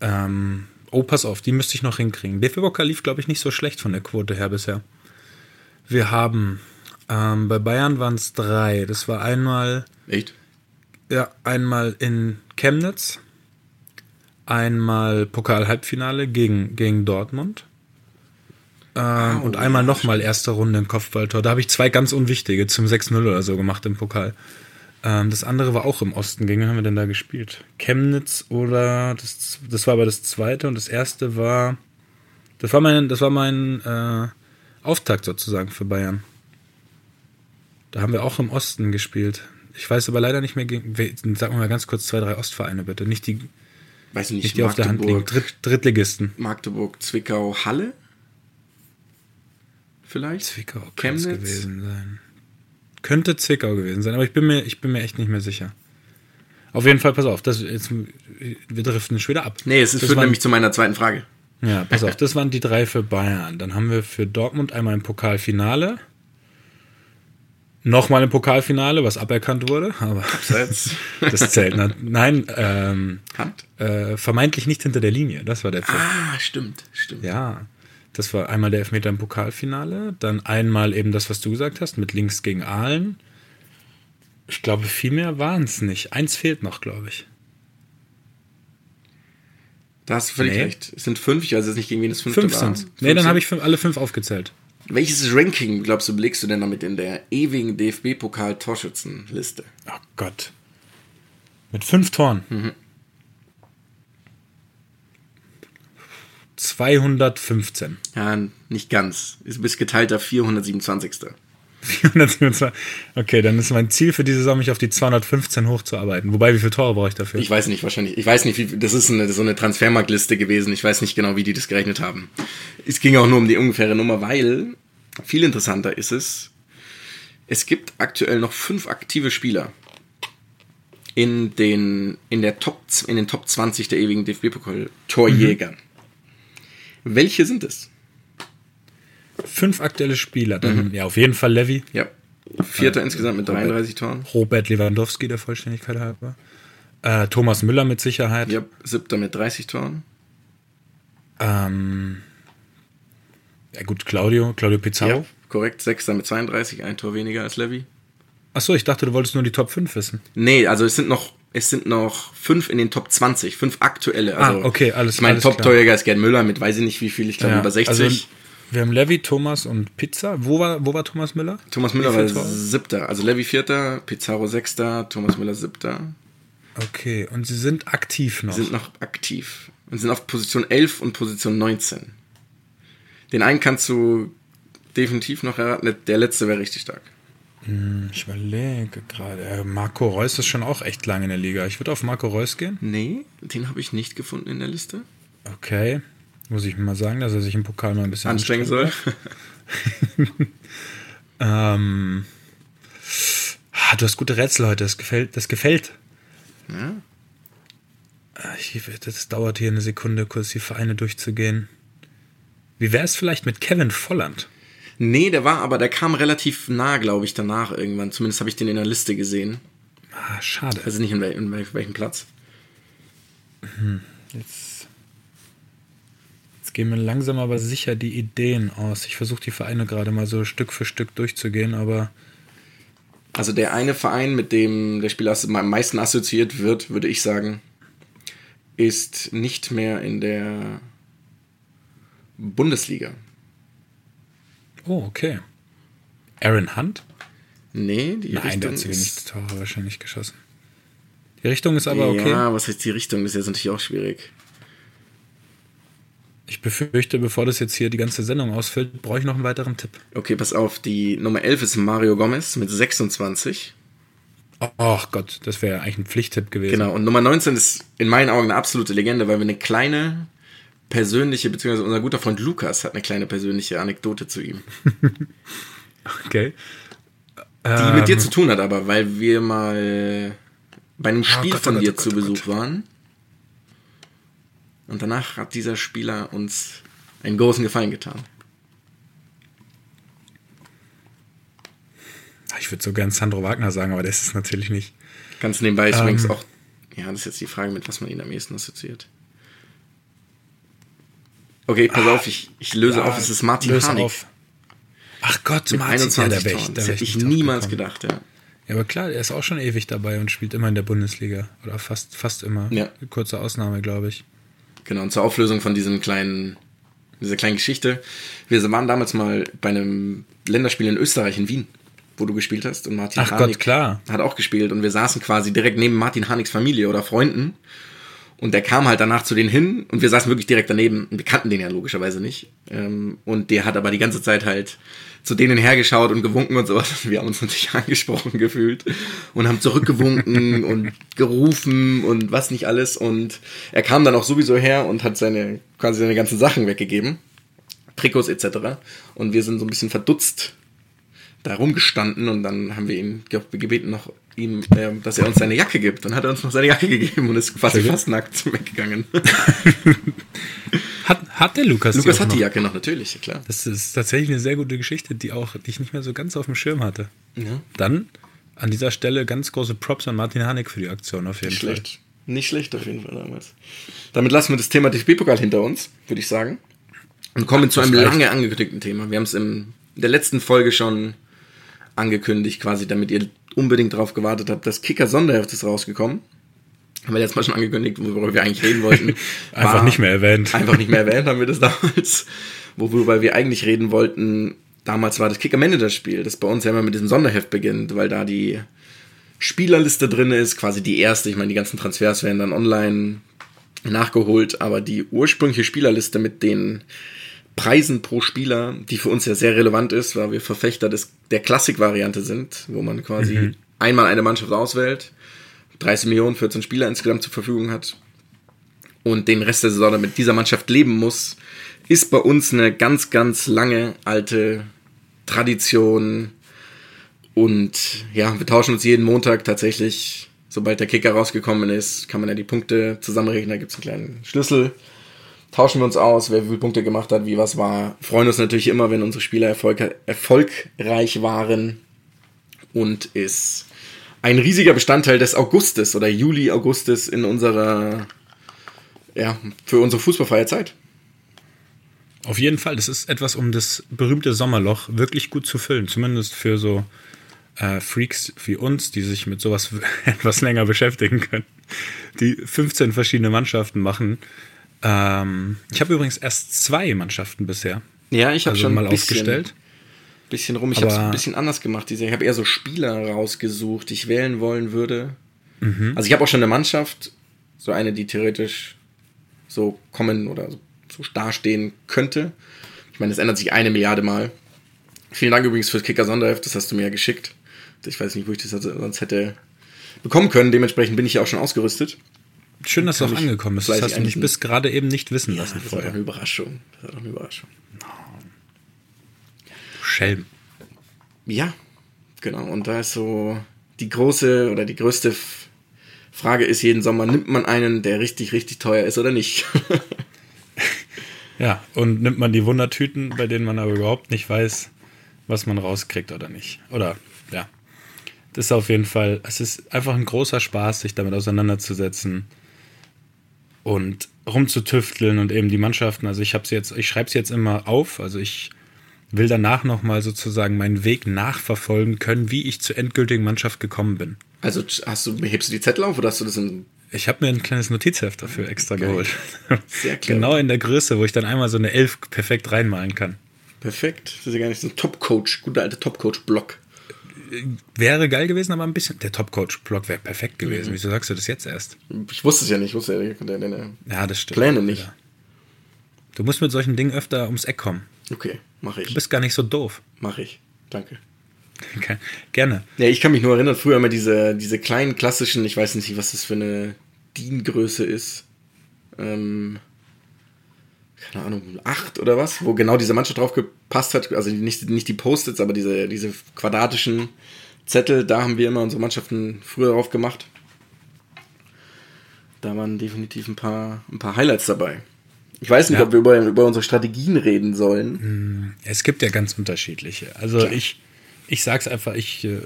Ähm, oh, pass auf, die müsste ich noch hinkriegen. DFB-Pokal lief, glaube ich, nicht so schlecht von der Quote her bisher. Wir haben, ähm, bei Bayern waren es drei. Das war einmal Echt? Ja, einmal in Chemnitz, einmal Pokal-Halbfinale gegen, gegen Dortmund. Ähm, und einmal nochmal erste Runde im Kopfballtor. Da habe ich zwei ganz unwichtige zum 6-0 oder so gemacht im Pokal. Ähm, das andere war auch im Osten. Gegen wen haben wir denn da gespielt? Chemnitz oder das, das war aber das zweite und das erste war. Das war mein, das war mein äh, Auftakt sozusagen für Bayern. Da haben wir auch im Osten gespielt. Ich weiß aber leider nicht mehr gegen. Sag mal ganz kurz zwei, drei Ostvereine bitte. Nicht die, Weiß ich nicht, nicht die auf der Hand liegen. Dritt, Drittligisten. Magdeburg, Zwickau, Halle? Vielleicht? Zwickau kann es gewesen sein. Könnte Zwickau gewesen sein, aber ich bin mir, ich bin mir echt nicht mehr sicher. Auf jeden Fall, pass auf, das, jetzt, wir driften schon wieder ab. Nee, es führt nämlich zu meiner zweiten Frage. Ja, pass auf, das waren die drei für Bayern. Dann haben wir für Dortmund einmal im Pokalfinale. Nochmal im Pokalfinale, was aberkannt wurde, aber das zählt. Nein, ähm, Hand? äh, vermeintlich nicht hinter der Linie. Das war der Pfiff. Ah, stimmt, stimmt. Ja, das war einmal der Elfmeter im Pokalfinale, dann einmal eben das, was du gesagt hast, mit links gegen Aalen. Ich glaube, viel mehr waren es nicht. Eins fehlt noch, glaube ich. Da hast du völlig Nee. recht. Es sind fünf, ich weiß jetzt nicht, gegen wen das fünfte Fünf war. sind Nee, dann habe ich fünf, alle fünf aufgezählt. Welches Ranking, glaubst du, belegst du denn damit in der ewigen DFB-Pokal-Torschützenliste? Oh Gott. Mit fünf Toren. Mhm. 215. Ja, nicht ganz. Du bist geteilter 427. 427. Okay, dann ist mein Ziel für die Saison, mich auf die 215 hochzuarbeiten. Wobei, wie viele Tore brauche ich dafür? Ich weiß nicht, wahrscheinlich. Ich weiß nicht, wie, das ist eine, so eine Transfermarktliste gewesen. Ich weiß nicht genau, wie die das gerechnet haben. Es ging auch nur um die ungefähre Nummer, weil viel interessanter ist es, es gibt aktuell noch fünf aktive Spieler in den, in der Top, in den Top 20 der ewigen DFB-Pokal-Torjägern. Welche sind es? Fünf aktuelle Spieler. Dann, Mhm. ja, auf jeden Fall Levy. Ja. Vierter insgesamt mit 33 Toren. Robert Lewandowski, der Vollständigkeit halber. Äh, Thomas Müller mit Sicherheit. Ja, siebter mit 30 Toren. Ähm, ja gut, Claudio, Claudio Pizarro. Ja, korrekt. Sechster mit 32, ein Tor weniger als Levy. Achso, ich dachte, du wolltest nur die Top 5 wissen. Nee, also es sind noch, es sind noch fünf in den Top 20, fünf aktuelle. Also, Ah, okay, alles- Ich meine. Top-Torjäger ist Gerd Müller mit weiß ich nicht wie viel, ich glaube Ja, über 60. Also, wir haben Levy, Thomas und Pizza. Wo war, wo war Thomas Müller? Thomas Müller war siebter. Also Levy vierter, Pizarro sechster, Thomas Müller siebter. Okay, und sie sind aktiv noch. Die sind noch aktiv. Und sind auf Position 11 und Position 19. Den einen kannst du definitiv noch erraten, der letzte wäre richtig stark. Ich überlege gerade. Äh, Marco Reus ist schon auch echt lange in der Liga. Ich würde auf Marco Reus gehen. Nee, den habe ich nicht gefunden in der Liste. Okay. Muss ich mal sagen, dass er sich im Pokal mal ein bisschen Anstrengen soll. Ähm, ah, du hast gute Rätsel heute. Das gefällt. Das gefällt. Ja. Ah, Ich, das dauert hier eine Sekunde, kurz die Vereine durchzugehen. Wie wäre es vielleicht mit Kevin Volland? Nee, der war aber, der kam relativ nah, glaube ich, danach irgendwann. Zumindest habe ich den in der Liste gesehen. Ah, schade. Also nicht in, wel in wel welchem Platz. Jetzt, jetzt gehen mir langsam aber sicher die Ideen aus. Ich versuche die Vereine gerade mal so Stück für Stück durchzugehen, aber Also der eine Verein, mit dem der Spieler am meisten assoziiert wird, würde ich sagen, ist nicht mehr in der Bundesliga. Oh, okay. Aaron Hunt? Nee, die Nein, Richtung der hat wenig ist, Tore wahrscheinlich geschossen. Die Richtung ist aber okay. Ja, was heißt die Richtung? Das ist jetzt natürlich auch schwierig. Ich befürchte, bevor das jetzt hier die ganze Sendung ausfüllt, brauche ich noch einen weiteren Tipp. Okay, pass auf, die Nummer 11 ist Mario Gomez mit 26. Oh, ach Gott, das wäre eigentlich ein Pflichttipp gewesen. Genau, und Nummer 19 ist in meinen Augen eine absolute Legende, weil wir eine kleine persönliche, beziehungsweise unser guter Freund Lukas hat eine kleine persönliche Anekdote zu ihm. Okay. Die mit dir zu tun hat, aber weil wir mal bei einem Spiel Gott, oh von Gott, dir oh Gott, zu oh Besuch waren. Und danach hat dieser Spieler uns einen großen Gefallen getan. Ich würde so gern Sandro Wagner sagen, aber das ist natürlich nicht. Ganz nebenbei ist übrigens Ähm. auch, ja, das ist jetzt die Frage, mit was man ihn am ehesten assoziiert. Okay, pass auf, ich, ich löse auf, es ist Martin Löse Harnik. auf. Ach Gott, Mit Martin, 21 ja, Toren. das hätte ich niemals gedacht, ja. Ja, aber klar, er ist auch schon ewig dabei und spielt immer in der Bundesliga. Oder fast, fast immer. Ja. Kurze Ausnahme, glaube ich. Genau, und zur Auflösung von diesem kleinen, dieser kleinen Geschichte. Wir waren damals mal bei einem Länderspiel in Österreich, in Wien, wo du gespielt hast. Und Martin Ach Gott, Harnik klar. hat auch gespielt. Und wir saßen quasi direkt neben Martin Haniks Familie oder Freunden. Und der kam halt danach zu denen hin und wir saßen wirklich direkt daneben. Und wir kannten den ja logischerweise nicht. Ähm, und der hat aber die ganze Zeit halt zu denen hergeschaut und gewunken und sowas. Wir haben uns natürlich angesprochen gefühlt und haben zurückgewunken und gerufen und was nicht alles. Und er kam dann auch sowieso her und hat seine, quasi seine ganzen Sachen weggegeben. Trikots etc. Und wir sind so ein bisschen verdutzt da rumgestanden und dann haben wir ihn ge gebeten, noch ihm, äh, dass er uns seine Jacke gibt. Dann hat er uns noch seine Jacke gegeben und ist quasi fast nackt weggegangen. Hat, hat der Lukas die Lukas auch hat die? Jacke noch, natürlich, ja klar. Das ist tatsächlich eine sehr gute Geschichte, die auch, die ich nicht mehr so ganz auf dem Schirm hatte. Ja. Dann an dieser Stelle ganz große Props an Martin Hanek für die Aktion auf jeden Nicht Fall. schlecht. Nicht schlecht auf jeden Fall damals. Damit lassen wir das Thema DFB-Pokal hinter uns, würde ich sagen. Und kommen zu das einem reicht. lange angekündigten Thema. Wir haben es in der letzten Folge schon angekündigt, quasi, damit ihr unbedingt darauf gewartet habt. Das Kicker-Sonderheft ist rausgekommen. Haben wir letztes Mal schon angekündigt, worüber wir eigentlich reden wollten. Einfach War- nicht mehr erwähnt. Einfach nicht mehr erwähnt haben wir das damals. Worüber wir eigentlich reden wollten, damals war das Kicker-Manager-Spiel, das bei uns ja immer mit diesem Sonderheft beginnt, weil da die Spielerliste drin ist, quasi die erste. Ich meine, die ganzen Transfers werden dann online nachgeholt, aber die ursprüngliche Spielerliste mit den Preisen pro Spieler, die für uns ja sehr relevant ist, weil wir Verfechter des, der Klassik-Variante sind, wo man quasi einmal eine Mannschaft auswählt, 30 Millionen, 14 Spieler insgesamt zur Verfügung hat und den Rest der Saison dann mit dieser Mannschaft leben muss, ist bei uns eine ganz, ganz lange alte Tradition. Und ja, wir tauschen uns jeden Montag tatsächlich, sobald der Kicker rausgekommen ist, kann man ja die Punkte zusammenrechnen, da gibt es einen kleinen Schlüssel. Tauschen wir uns aus, wer wie viele Punkte gemacht hat, wie was war. Freuen uns natürlich immer, wenn unsere Spieler erfolg erfolgreich waren. Und ist ein riesiger Bestandteil des Augustes oder Juli-Augustes in unserer, ja, für unsere fußballfreie Zeit. Auf jeden Fall, das ist etwas, um das berühmte Sommerloch wirklich gut zu füllen. Zumindest für so äh, Freaks wie uns, die sich mit sowas etwas länger beschäftigen können. Die 15 verschiedene Mannschaften machen. Ähm, ich habe übrigens erst zwei Mannschaften bisher. Ja, ich habe Also schon mal ein bisschen, aufgestellt. bisschen rum. Ich habe es ein bisschen anders gemacht. Ich habe eher so Spieler rausgesucht, die ich wählen wollen würde. Mhm. Also ich habe auch schon eine Mannschaft, so eine, die theoretisch so kommen oder so, so dastehen könnte. Ich meine, das ändert sich eine Milliarde Mal. Vielen Dank übrigens fürs Kicker-Sonderheft, das hast du mir ja geschickt. Ich weiß nicht, wo ich das sonst hätte bekommen können. Dementsprechend bin ich ja auch schon ausgerüstet. Schön, dass Kann auch ich angekommen ist. Das hast du mich bis gerade eben nicht wissen Ja, lassen das war doch vorher. eine Überraschung. Das war doch eine Überraschung. Schelm. Ja, genau. Und da ist so die große oder die größte Frage ist jeden Sommer, nimmt man einen, der richtig, richtig teuer ist oder nicht? Ja, und nimmt man die Wundertüten, bei denen man aber überhaupt nicht weiß, was man rauskriegt oder nicht. Oder, ja. Das ist auf jeden Fall, es ist einfach ein großer Spaß, sich damit auseinanderzusetzen und rumzutüfteln und eben die Mannschaften. Also ich habe jetzt, ich schreibe es jetzt immer auf, also ich will danach nochmal sozusagen meinen Weg nachverfolgen können, wie ich zur endgültigen Mannschaft gekommen bin. also hast du, hebst du die Zettel auf oder hast du das in. Ich habe mir ein kleines Notizheft dafür extra Geil. geholt. Sehr clever. genau in der Größe, wo ich dann einmal so eine Elf perfekt reinmalen kann. Perfekt. Das ist ja gar nicht so ein Top-Coach, guter alter Top-Coach-Block. Wäre geil gewesen, aber ein bisschen. Der Top-Coach-Block wäre perfekt gewesen. Wieso sagst du das jetzt erst? Ich wusste es ja nicht, ich wusste ja deine, deine Ja, das stimmt. Pläne nicht. Ja. Du musst mit solchen Dingen öfter ums Eck kommen. Okay, mache Du ich. bist gar nicht so doof. Mache ich. Danke. Okay. Gerne. Ja, ich kann mich nur erinnern, früher immer diese, diese kleinen klassischen, ich weiß nicht, was das für eine DIN-Größe ist. Ähm, keine Ahnung, acht oder was, wo genau diese Mannschaft drauf gepasst hat. Also nicht, nicht die Post-its, aber diese, diese quadratischen Zettel, da haben wir immer unsere Mannschaften früher drauf gemacht. Da waren definitiv ein paar, ein paar Highlights dabei. Ich weiß nicht, Ja. ob wir über, über unsere Strategien reden sollen. Es gibt ja ganz unterschiedliche. Also Klar. ich, ich sag's einfach, ich, äh,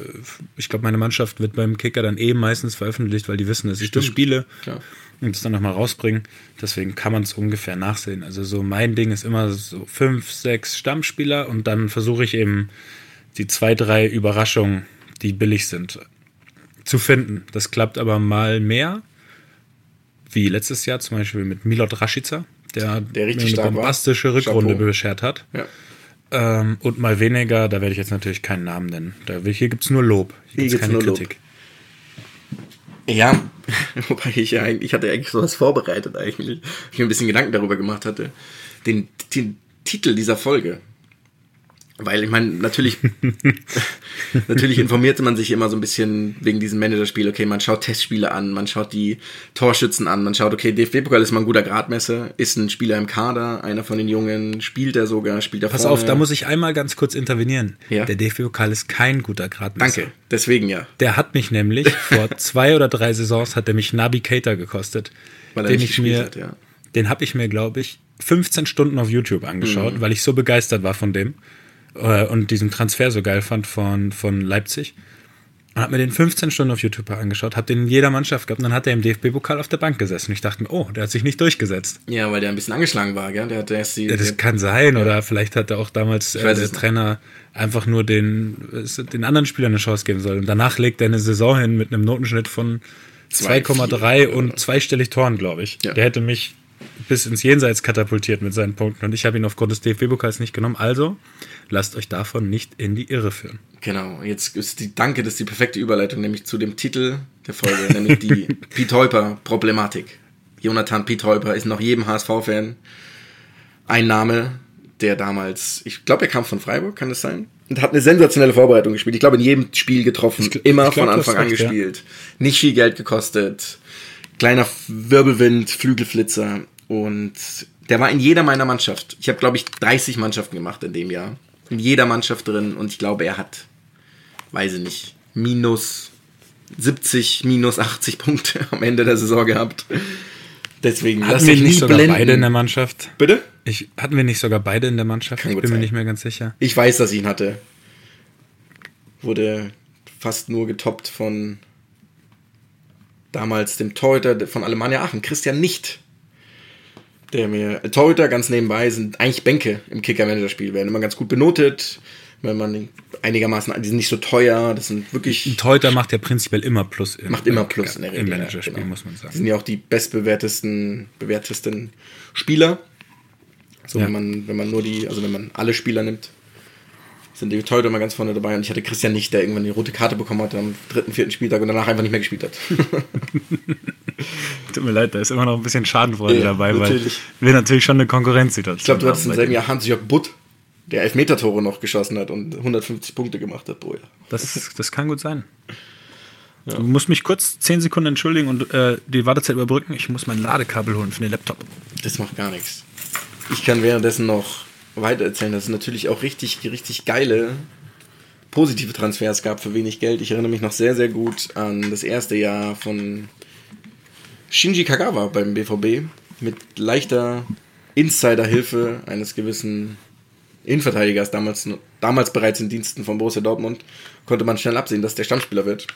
ich glaube, meine Mannschaft wird beim Kicker dann eh meistens veröffentlicht, weil die wissen, dass ich das Stimmt. spiele Klar. Und das dann nochmal rausbringen. Deswegen kann man es ungefähr nachsehen. Also so mein Ding ist immer so fünf, sechs Stammspieler und dann versuche ich eben die zwei, drei Überraschungen die billig sind, zu finden. Das klappt aber mal mehr, wie letztes Jahr zum Beispiel mit Milot Rashica, der, Der richtig eine stark war. bombastische Rückrunde Chapeau. beschert hat. Ja. Ähm, und mal weniger, da werde ich jetzt natürlich keinen Namen nennen. Da, hier gibt es nur Lob. Hier gibt's gibt's nur Lob. Ja, wobei ich ja eigentlich, ich hatte eigentlich sowas vorbereitet eigentlich. Ich mir ein bisschen Gedanken darüber gemacht hatte. Den, den Titel dieser Folge. Weil ich meine, natürlich, natürlich informierte man sich immer so ein bisschen wegen diesem Managerspiel. Okay, man schaut Testspiele an, man schaut die Torschützen an, man schaut, okay, DFB-Pokal ist mal ein guter Gradmesser, ist ein Spieler im Kader, einer von den Jungen, spielt er sogar, spielt er Pass vorne. auf, da muss ich einmal ganz kurz intervenieren. Ja. Der DFB-Pokal ist kein guter Gradmesser. Danke, deswegen ja. Der hat mich nämlich vor zwei oder drei Saisons hat der mich Navigator gekostet. Weil er den nicht ich mir, hat, ja. Den habe ich mir, glaube ich, 15 Stunden auf YouTube angeschaut, Mhm. weil ich so begeistert war von dem äh, und diesen Transfer so geil fand von, von Leipzig. Und habe mir den 15 Stunden auf YouTube angeschaut, habe den in jeder Mannschaft gehabt und dann hat er im DFB-Pokal auf der Bank gesessen. Und ich dachte mir, oh, der hat sich nicht durchgesetzt. Ja, weil der ein bisschen angeschlagen war, gell? Der hat erst die, Ja, das kann sein, oder vielleicht hat er auch damals äh, der. Trainer einfach nur den, den anderen Spielern eine Chance geben sollen. Und danach legt er eine Saison hin mit einem Notenschnitt von Zwei, 2,3 vier, und zweistellig Toren, glaube ich. Ja. Der hätte mich bis ins Jenseits katapultiert mit seinen Punkten. Und ich habe ihn aufgrund des DFB-Pokals nicht genommen. Also lasst euch davon nicht in die Irre führen. Genau, jetzt ist die, danke, das ist die perfekte Überleitung, nämlich zu dem Titel der Folge, nämlich die Piet Problematik. Jonathan Piet ist noch jedem HSV-Fan ein Name, der damals, ich glaube, er kam von Freiburg, kann das sein? Und hat eine sensationelle Vorbereitung gespielt. Ich glaube, in jedem Spiel getroffen, Ich immer ich glaub, von Anfang an recht, ja. gespielt. Nicht viel Geld gekostet, kleiner Wirbelwind, Flügelflitzer und der war in jeder meiner Mannschaft. Ich habe, glaube ich, 30 Mannschaften gemacht in dem Jahr. In jeder Mannschaft drin und ich glaube, er hat weiß ich nicht, minus 70, minus 80 Punkte am Ende der Saison gehabt. Deswegen Hatten wir nicht sogar blenden. beide in der Mannschaft? Bitte? Ich, hatten wir nicht sogar beide in der Mannschaft? Kann ich bin mir sein. nicht mehr ganz sicher. Ich weiß, dass ich ihn hatte. Wurde fast nur getoppt von damals dem Torhüter von Alemannia Aachen, Christian Nicht. Der mir, Torhüter ganz nebenbei sind eigentlich Bänke im Kicker-Manager-Spiel, werden immer ganz gut benotet, wenn man einigermaßen, die sind nicht so teuer, das sind wirklich Ein Torhüter macht ja prinzipiell immer Plus. Im, Macht immer Plus in der Regel. Im Managerspiel, genau. muss man Die sagen. sind ja auch die bestbewertesten, bewertesten Spieler. So, Ja. wenn man, wenn man nur die, also wenn man alle Spieler nimmt, sind die Torhüter immer ganz vorne dabei. Und ich hatte Christian nicht, der irgendwann die rote Karte bekommen hat am dritten, vierten Spieltag und danach einfach nicht mehr gespielt hat. Tut mir leid, da ist immer noch ein bisschen Schadenfreude Ja, dabei, natürlich. weil wir natürlich schon eine Konkurrenzsituation Ich glaube, du hattest im selben. Jahr Hans-Jörg Butt, der Elfmeter-Tore noch geschossen hat und 150 Punkte gemacht hat pro Jahr. Das, das kann gut sein. Du musst mich kurz 10 Sekunden entschuldigen und äh, die Wartezeit überbrücken. Ich muss mein Ladekabel holen für den Laptop. Das macht gar nichts. Ich kann währenddessen noch weiter erzählen, dass es natürlich auch richtig, richtig geile positive Transfers gab für wenig Geld. Ich erinnere mich noch sehr, sehr gut an das erste Jahr von Shinji Kagawa beim BVB mit leichter Insiderhilfe eines gewissen Innenverteidigers, damals, damals bereits in Diensten von Borussia Dortmund, konnte man schnell absehen, dass der Stammspieler wird.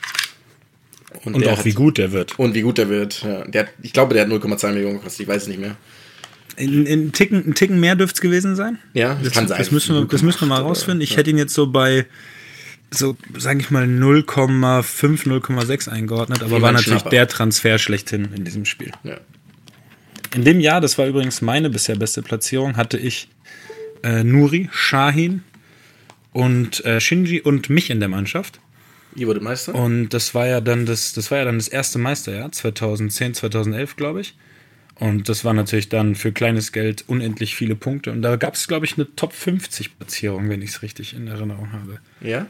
Und der auch hat- wie gut der wird. Und wie gut der wird. Ja, der hat, ich glaube, der hat 0,2 Millionen gekostet, ich weiß es nicht mehr. In, in Ticken, ein Ticken mehr dürfte es gewesen sein. Ja, das kann sein. Das müssen wir, das müssen wir mal 0,8 oder- rausfinden. Ich ja. hätte ihn jetzt so bei, so sage ich mal, 0,5, 0,6 eingeordnet, aber war natürlich Schnapper. der Transfer schlechthin in diesem Spiel. Ja. In dem Jahr, das war übrigens meine bisher beste Platzierung, hatte ich äh, Nuri, Shahin und äh, Shinji und mich in der Mannschaft. Ihr wurdet Meister? Und das war ja dann das, das war ja dann das erste Meisterjahr, 2010, 2011, glaube ich. Und das war natürlich dann für kleines Geld unendlich viele Punkte. Und da gab es, glaube ich, eine Top 50 Platzierung, wenn ich es richtig in Erinnerung habe. Ja?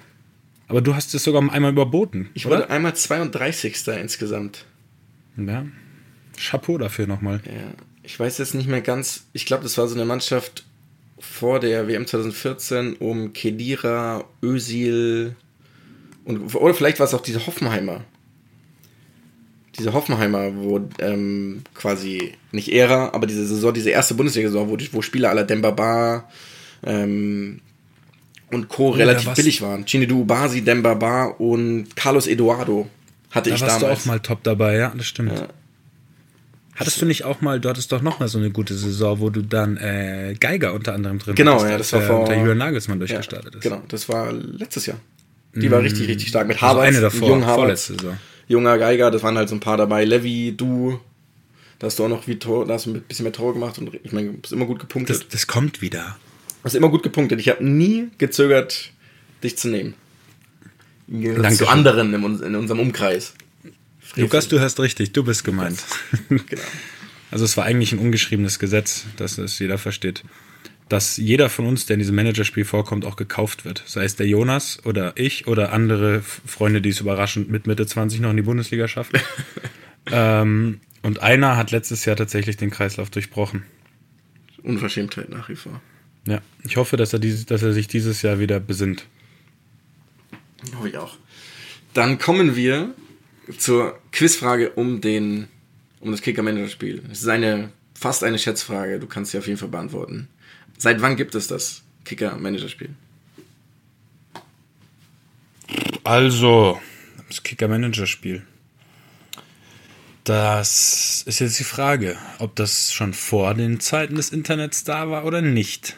Aber du hast es sogar einmal überboten. Ich oder? wurde einmal 32. insgesamt. Ja. Chapeau dafür nochmal. Ja. Ich weiß jetzt nicht mehr ganz. Ich glaube, das war so eine Mannschaft vor der WM 2014 um Kedira, Özil und oder vielleicht war es auch diese Hoffenheimer. Diese Hoffenheimer, wo ähm, quasi nicht Ära, aber diese Saison, diese erste Bundesliga-Saison, wo, wo Spieler aller Dembaba ähm, und Co. da relativ billig waren. Chinedu Ubasi, Dembaba und Carlos Eduardo hatte Da ich warst damals. du auch mal top dabei, ja, das stimmt. Ja. Hattest du nicht auch mal, du hattest doch noch mal so eine gute Saison, wo du dann äh, Geiger unter anderem drin Genau, hattest, ja, das war er vor- unter Julian Nagelsmann Ja, durchgestartet ist. genau, das war letztes Jahr. Die war richtig, richtig stark. Mit Also Harvard, eine davor, Harvard, vorletzte Saison. Junger Geiger, das waren halt so ein paar dabei. Levi, du, da hast du auch noch wie Tor, da hast du ein bisschen mehr Tore gemacht und ich meine, du bist immer gut gepunktet. Das, das kommt wieder. Du hast immer gut gepunktet. Ich habe nie gezögert, dich zu nehmen. Danke zu anderen in, in unserem Umkreis. Lukas, du hast richtig, du bist gemeint. Genau. Also es war eigentlich ein ungeschriebenes Gesetz, dass es jeder versteht. Dass jeder von uns, der in diesem Managerspiel vorkommt, auch gekauft wird. Sei es der Jonas oder ich oder andere Freunde, die es überraschend mit Mitte 20 noch in die Bundesliga schaffen. ähm, und einer hat letztes Jahr tatsächlich den Kreislauf durchbrochen. Unverschämtheit nach wie vor. Ja, ich hoffe, dass er, dieses, dass er sich dieses Jahr wieder besinnt. Hoffe ich auch. Dann kommen wir zur Quizfrage um den um das Kicker-Manager-Spiel. Es ist eine fast eine Schätzfrage. Du kannst sie auf jeden Fall beantworten. Seit wann gibt es das Kicker-Manager-Spiel? Also, das Kicker-Manager-Spiel. Das ist jetzt die Frage, ob das schon vor den Zeiten des Internets da war oder nicht.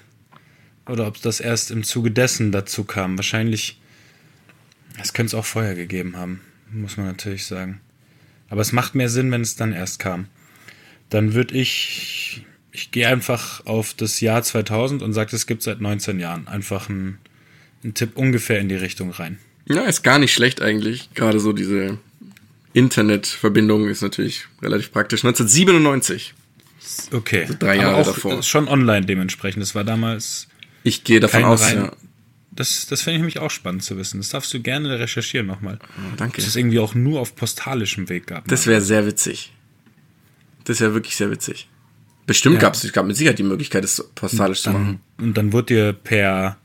Oder ob das erst im Zuge dessen dazu kam. Wahrscheinlich, das könnte es auch vorher gegeben haben, muss man natürlich sagen. Aber es macht mehr Sinn, wenn es dann erst kam. Dann würde ich, ich gehe einfach auf das Jahr 2000 und sage, es gibt seit 19 Jahren. Einfach ein, ein Tipp ungefähr in die Richtung rein. Ja, ist gar nicht schlecht eigentlich. Gerade so diese Internetverbindung ist natürlich relativ praktisch. 1997. Okay. drei Jahre Aber auch davor. Schon online dementsprechend. Das war damals. Ich gehe davon aus, rein- ja. Das, das fände ich nämlich auch spannend zu wissen. Das darfst du gerne recherchieren nochmal. Oh, danke. Dass es irgendwie auch nur auf postalischem Weg gab. Das wäre sehr witzig. Das wäre wirklich sehr witzig. Bestimmt Ja. gab es, es gab mit Sicherheit die Möglichkeit, das postalisch zu machen. dann, und dann wurde dir per,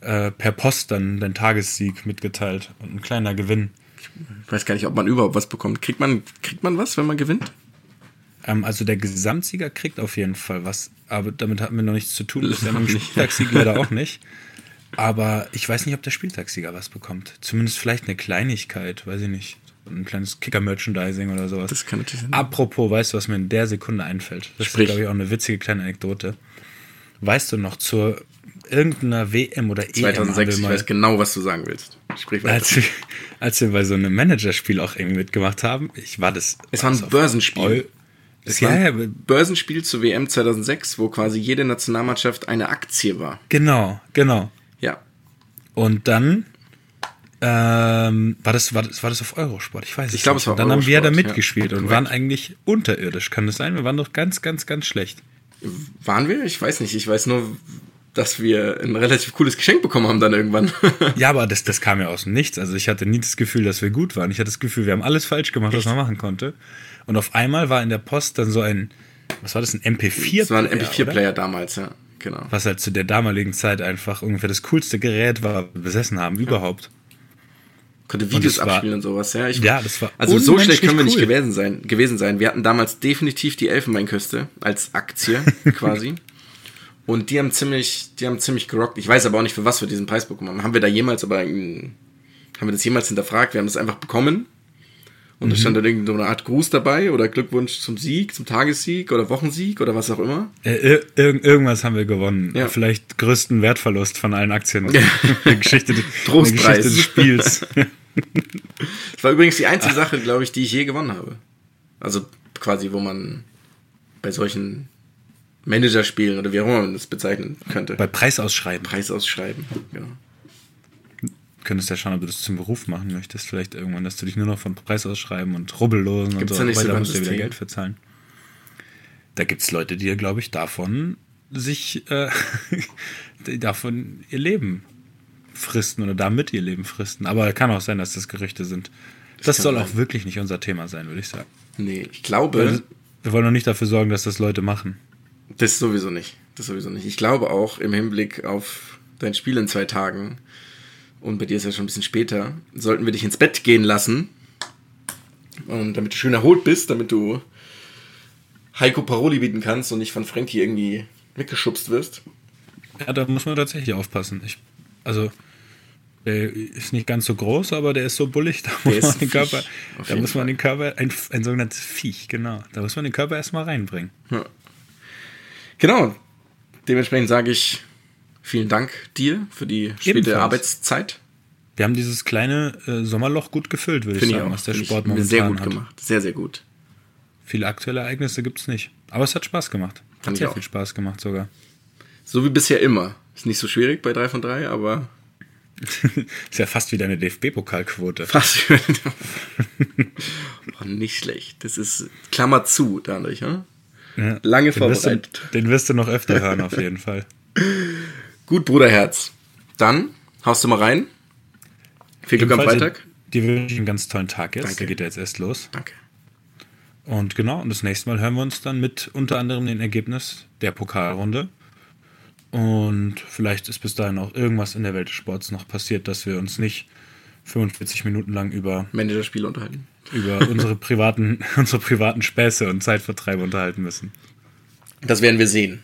äh, per Post dann dein Tagessieg mitgeteilt und ein kleiner Gewinn. Ich weiß gar nicht, ob man überhaupt was bekommt. Kriegt man, kriegt man was, wenn man gewinnt? Ähm, also der Gesamtsieger kriegt auf jeden Fall was, aber damit hatten wir noch nichts zu tun. Mit dem nicht. Spieltagssieg leider auch nicht. Aber ich weiß nicht, ob der Spieltagssieger was bekommt. Zumindest vielleicht eine Kleinigkeit, weiß ich nicht. Ein kleines Kicker-Merchandising oder sowas. Das kann natürlich sein. Apropos, weißt du, was mir in der Sekunde einfällt? Das Sprich. ist, glaube ich, auch eine witzige kleine Anekdote. Weißt du noch, zur irgendeiner WM oder EM haben 2006, wir ich weiß genau, was du sagen willst. Sprich weiter. als, wir, als wir bei so einem Managerspiel auch irgendwie mitgemacht haben, ich war das. Es war ein auf Börsenspiel. Eu- Es ja, war ja, ein Börsenspiel zur WM 2006, wo quasi jede Nationalmannschaft eine Aktie war. genau, genau. Ja. Und dann ähm, war, das, war, das, war das auf Eurosport? Ich weiß es Ich glaube, nicht. es war dann haben wir da Eurosport, ja. mitgespielt und waren eigentlich unterirdisch, kann das sein? Wir waren doch ganz, ganz, ganz schlecht. Waren wir? Ich weiß nicht. Ich weiß nur, dass wir ein relativ cooles Geschenk bekommen haben dann irgendwann. Ja, aber das, das kam ja aus dem Nichts. Also ich hatte nie das Gefühl, dass wir gut waren. Ich hatte das Gefühl, wir haben alles falsch gemacht, was man machen konnte. Und auf einmal war in der Post dann so ein, was war das, ein MP4-Player? Das war ein oder? MP4-Player damals, ja. Genau. Was halt zu der damaligen Zeit einfach ungefähr das coolste Gerät war, besessen haben, überhaupt. Konnte Videos das war- abspielen und sowas, ja. Ich, Ja, das war Also so schlecht können wir nicht cool. gewesen sein, gewesen sein. Wir hatten damals definitiv die Elfenbeinküste als Aktie quasi. Und die haben ziemlich, die haben ziemlich gerockt. Ich weiß aber auch nicht, für was wir diesen Preis bekommen haben. Haben wir da jemals, aber haben wir das jemals hinterfragt? Wir haben das einfach bekommen. Und Mhm. da stand dann irgendeine Art Gruß dabei oder Glückwunsch zum Sieg, zum Tagessieg oder Wochensieg oder was auch immer. Äh, ir ir irgendwas haben wir gewonnen. Ja. Vielleicht größten Wertverlust von allen Aktien. der Geschichte, der. Geschichte des Spiels. Das war übrigens die einzige Sache, glaube ich, die ich je gewonnen habe. Also quasi, wo man bei solchen Managerspielen oder wie auch immer man das bezeichnen könnte. Bei Preisausschreiben. Preis ausschreiben. Genau. könntest ja schauen, ob du das zum Beruf machen möchtest. Vielleicht irgendwann, dass du dich nur noch von Preisausschreiben und Rubbellosen Gibt's und da so weiter ein musst du wieder? Geld verzahlen. Da gibt es Leute, die, glaube ich, davon sich äh, davon ihr Leben fristen oder damit ihr Leben fristen. Aber kann auch sein, dass das Gerüchte sind. Das, kann soll sein. auch wirklich nicht unser Thema sein, würde ich sagen. Nee, ich glaube, Weil wir wollen noch nicht dafür sorgen, dass das Leute machen. das sowieso nicht. Das sowieso nicht. Ich glaube auch im Hinblick auf dein Spiel in zwei Tagen, und bei dir ist ja schon ein bisschen später, sollten wir dich ins Bett gehen lassen. Und damit du schön erholt bist, damit du Heiko Paroli bieten kannst und nicht von Frankie irgendwie weggeschubst wirst. Ja, da muss man tatsächlich aufpassen. Ich, also, der ist nicht ganz so groß, aber der ist so bullig, da muss man den Körper, da muss man den Körper, ein, ein sogenanntes Viech, genau. Da muss man den Körper erstmal reinbringen. Ja. Genau. Dementsprechend sage ich vielen Dank dir für die späte Ebenfalls. Arbeitszeit. Wir haben dieses kleine äh, Sommerloch gut gefüllt, würde ich ich sagen, auch. was der Finde ich Sport momentan sehr gut hat. gemacht. Sehr, sehr gut. Viele aktuelle Ereignisse gibt es nicht. Aber es hat Spaß gemacht. Hat Fand ich sehr viel Spaß gemacht sogar. So wie bisher immer. Ist nicht so schwierig bei 3 von 3, aber Ist ja fast wie deine DFB-Pokalquote. fast. oh, nicht schlecht. Das ist Klammer zu dadurch, ja? Ja. Lange den wirst, du, vorbereitet. den wirst du noch öfter hören, auf jeden Fall. Gut, Bruderherz. Dann haust du mal rein. Viel Glück am Freitag. Dir wünsche ich einen ganz tollen Tag jetzt. Danke. Der geht ja jetzt erst los. Danke. Und genau, und das nächste Mal hören wir uns dann mit unter anderem dem Ergebnis der Pokalrunde. Und vielleicht ist bis dahin auch irgendwas in der Welt des Sports noch passiert, dass wir uns nicht 45 Minuten lang über, Managerspiel unterhalten. über unsere, privaten, unsere privaten Späße und Zeitvertreibe unterhalten müssen. Das werden wir sehen.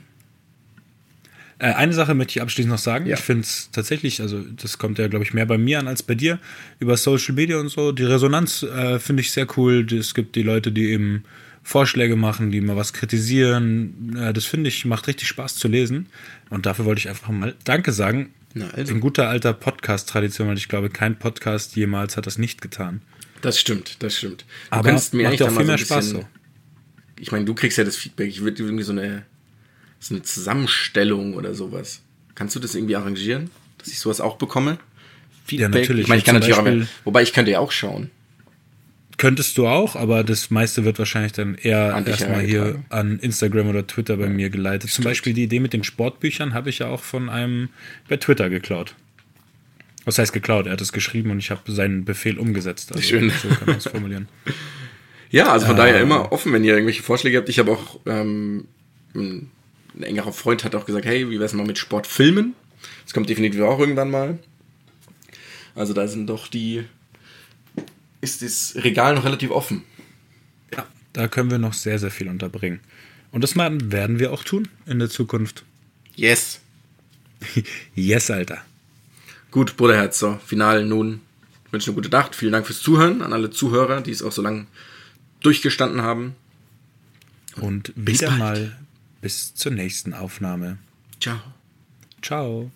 Äh, eine Sache möchte ich abschließend noch sagen. Ja. Ich finde es tatsächlich, also das kommt ja, glaube ich, mehr bei mir an als bei dir, über Social Media und so. Die Resonanz äh, finde ich sehr cool. Es gibt die Leute, die eben Vorschläge machen, die mal was kritisieren. Äh, das finde ich, macht richtig Spaß zu lesen. Und dafür wollte ich einfach mal Danke sagen. Na, also. In guter alter Podcast-Tradition, weil ich glaube, kein Podcast jemals hat das nicht getan. Das stimmt, das stimmt. Du Aber kannst mir macht ja auch viel so mehr ein Spaß bisschen, so. Ich meine, du kriegst ja das Feedback. Ich würde irgendwie so eine, so eine Zusammenstellung oder sowas. Kannst du das irgendwie arrangieren, dass ich sowas auch bekomme? Feedback. natürlich. Ich meine, ich kann natürlich auch, wobei ich könnte ja auch schauen. Könntest du auch, aber das meiste wird wahrscheinlich dann eher erstmal hier an Instagram oder Twitter bei mir geleitet. Zum Beispiel die Idee mit den Sportbüchern habe ich ja auch von einem bei Twitter geklaut. Was heißt geklaut? Er hat es geschrieben und ich habe seinen Befehl umgesetzt. Also, Schön. So kann man es formulieren. Ja, also von Ähm. daher immer offen, wenn ihr irgendwelche Vorschläge habt. Ich habe auch, ähm, ein, ein engerer Freund hat auch gesagt, hey, wie wär's mal mit Sportfilmen? Das kommt definitiv auch irgendwann mal. Also da sind doch die, ist das Regal noch relativ offen. Ja, da können wir noch sehr, sehr viel unterbringen. Und das mal werden wir auch tun in der Zukunft. Yes. Yes, Alter. Gut, Bruderherz, so, final nun. Ich wünsche eine gute Nacht. Vielen Dank fürs Zuhören an alle Zuhörer, die es auch so lange durchgestanden haben. Und Bis wieder bald. mal bis zur nächsten Aufnahme. Ciao. Ciao.